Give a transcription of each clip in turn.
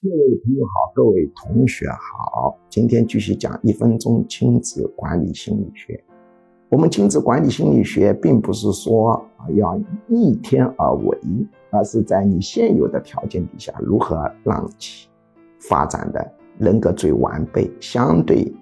各位朋友好，各位同学好，今天继续讲一分钟亲子管理心理学。我们亲子管理心理学并不是说啊要逆天而为，而是在你现有的条件底下，如何让其发展的人格最完备，相对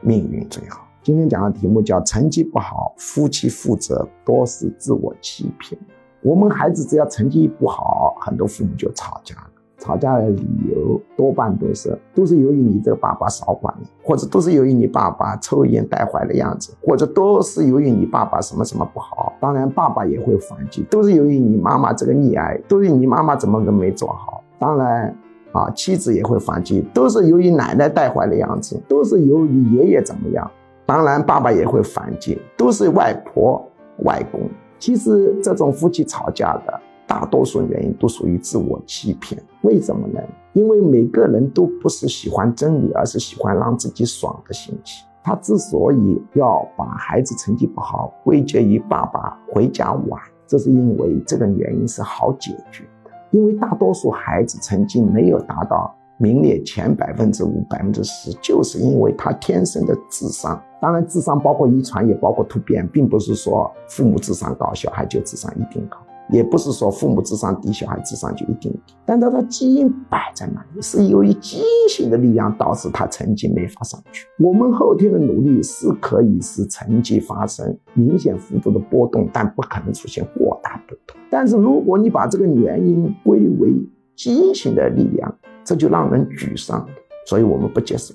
命运最好。今天讲的题目叫成绩不好，夫妻负责多是自我欺骗。我们孩子只要成绩不好，很多父母就吵架了。吵架的理由多半都是都是由于你这个爸爸少管了，或者都是由于你爸爸抽烟带坏的样子，或者都是由于你爸爸什么什么不好。当然，爸爸也会反击，都是由于你妈妈这个溺爱，都是你妈妈怎么个没做好。当然，啊，妻子也会反击，都是由于奶奶带坏的样子，都是由于爷爷怎么样。当然，爸爸也会反击，都是外婆、外公。其实，这种夫妻吵架的。大多数原因都属于自我欺骗，为什么呢？因为每个人都不是喜欢真理，而是喜欢让自己爽的心情。他之所以要把孩子成绩不好归结于爸爸回家晚，这是因为这个原因是好解决的。因为大多数孩子成绩没有达到名列前百分之五、百分之十，就是因为他天生的智商。当然，智商包括遗传，也包括突变，并不是说父母智商高，小孩就智商一定高。也不是说父母智商低，小孩智商就一定低，但他的基因摆在那里，是由于基因性的力量导致他成绩没法上去。我们后天的努力是可以使成绩发生明显幅度的波动，但不可能出现过大波动。但是如果你把这个原因归为基因性的力量，这就让人沮丧，所以我们不接受。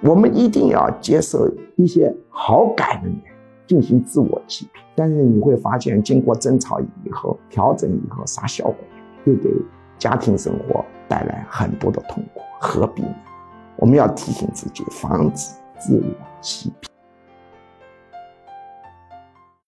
我们一定要接受一些好改的原因。进行自我欺骗，但是你会发现，经过争吵以后、调整以后，啥效果又给家庭生活带来很多的痛苦，何必呢？我们要提醒自己，防止自我欺骗。